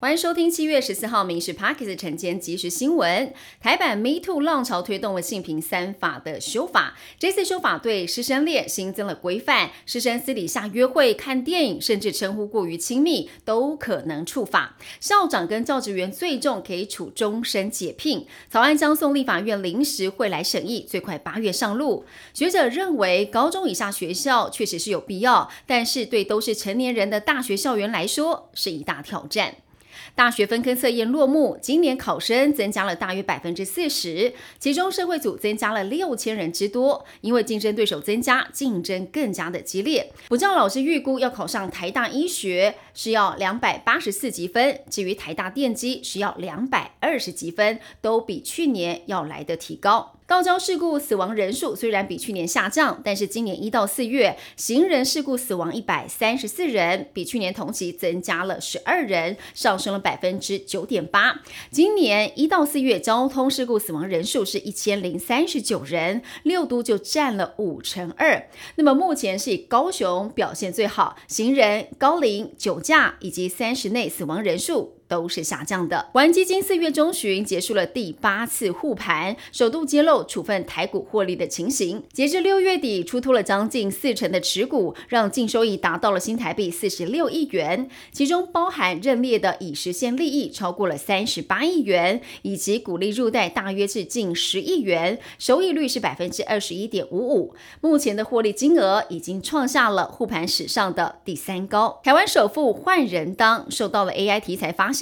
欢迎收听七月十四号《民事 Parkes 晨间即时新闻》。台版 Me Too 浪潮推动了性平三法的修法，这次修法对师生恋新增了规范，师生私底下约会、看电影，甚至称呼过于亲密，都可能触法。校长跟教职员最重可以处终身解聘。草案将送立法院临时会来审议，最快八月上路。学者认为，高中以下学校确实是有必要，但是对都是成年人的大学校园来说，是一大挑战。大学分科测验落幕，今年考生增加了大约百分之四十，其中社会组增加了六千人之多。因为竞争对手增加，竞争更加的激烈。补教老师预估要考上台大医学是要两百八十四积分，至于台大电机需要两百二十积分，都比去年要来的提高。高交事故死亡人数虽然比去年下降，但是今年一到四月行人事故死亡一百三十四人，比去年同期增加了十二人，上升升了百分之九点八。今年一到四月交通事故死亡人数是一千零三十九人，六都就占了五成二。那么目前是以高雄表现最好，行人、高龄、酒驾以及三十内死亡人数。都是下降的。玩基金四月中旬结束了第八次护盘，首度揭露处分台股获利的情形。截至六月底，出脱了将近四成的持股，让净收益达到了新台币四十六亿元，其中包含认列的已实现利益超过了三十八亿元，以及股利入袋大约是近十亿元，收益率是百分之二十一点五五。目前的获利金额已经创下了护盘史上的第三高。台湾首富换人当，受到了 AI 题材发。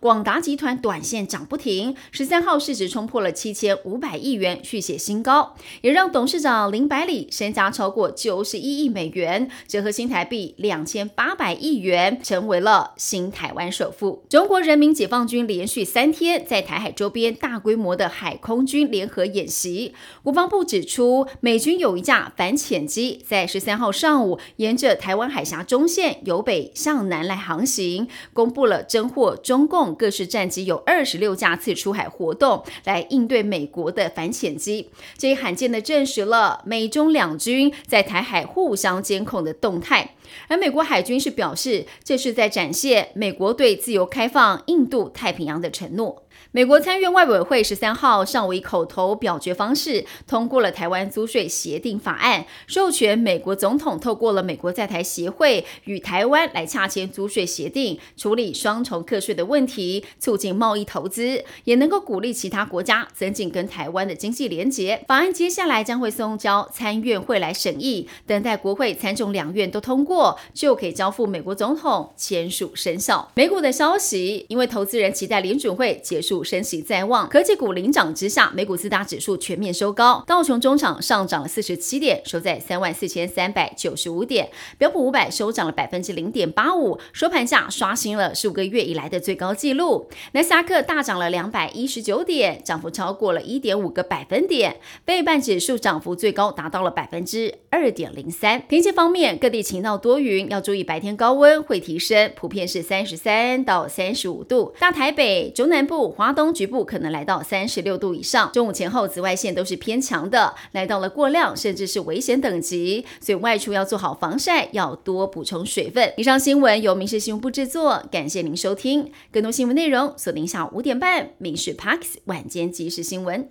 广达集团短线涨不停，十三号市值冲破了七千五百亿元，续写新高，也让董事长林百里身家超过九十一亿美元，折合新台币两千八百亿元，成为了新台湾首富。中国人民解放军连续三天在台海周边大规模的海空军联合演习，国防部指出，美军有一架反潜机在十三号上午沿着台湾海峡中线由北向南来航行，公布了侦获。中共各式战机有二十六架次出海活动，来应对美国的反潜机，这也罕见的证实了美中两军在台海互相监控的动态。而美国海军是表示，这是在展现美国对自由开放印度太平洋的承诺。美国参院外委会十三号上午以口头表决方式通过了台湾租税协定法案，授权美国总统透过了美国在台协会与台湾来洽签租税协定，处理双重课税的问题，促进贸易投资，也能够鼓励其他国家增进跟台湾的经济连结。法案接下来将会送交参院会来审议，等待国会参众两院都通过，就可以交付美国总统签署生效。美股的消息，因为投资人期待联准会结束。升息在望，科技股领涨之下，美股四大指数全面收高，道琼中场上涨了四十七点，收在三万四千三百九十五点，标普五百收涨了百分之零点八五，收盘价刷新了十五个月以来的最高纪录。纳斯达克大涨了两百一十九点，涨幅超过了一点五个百分点，费半指数涨幅最高达到了百分之二点零三。天气方面，各地晴到多云，要注意白天高温会提升，普遍是三十三到三十五度。大台北、中南部、华。东局部可能来到三十六度以上，中午前后紫外线都是偏强的，来到了过量甚至是危险等级，所以外出要做好防晒，要多补充水分。以上新闻由民事新闻部制作，感谢您收听。更多新闻内容锁定下午五点半《民事 Parks 晚间即时新闻》。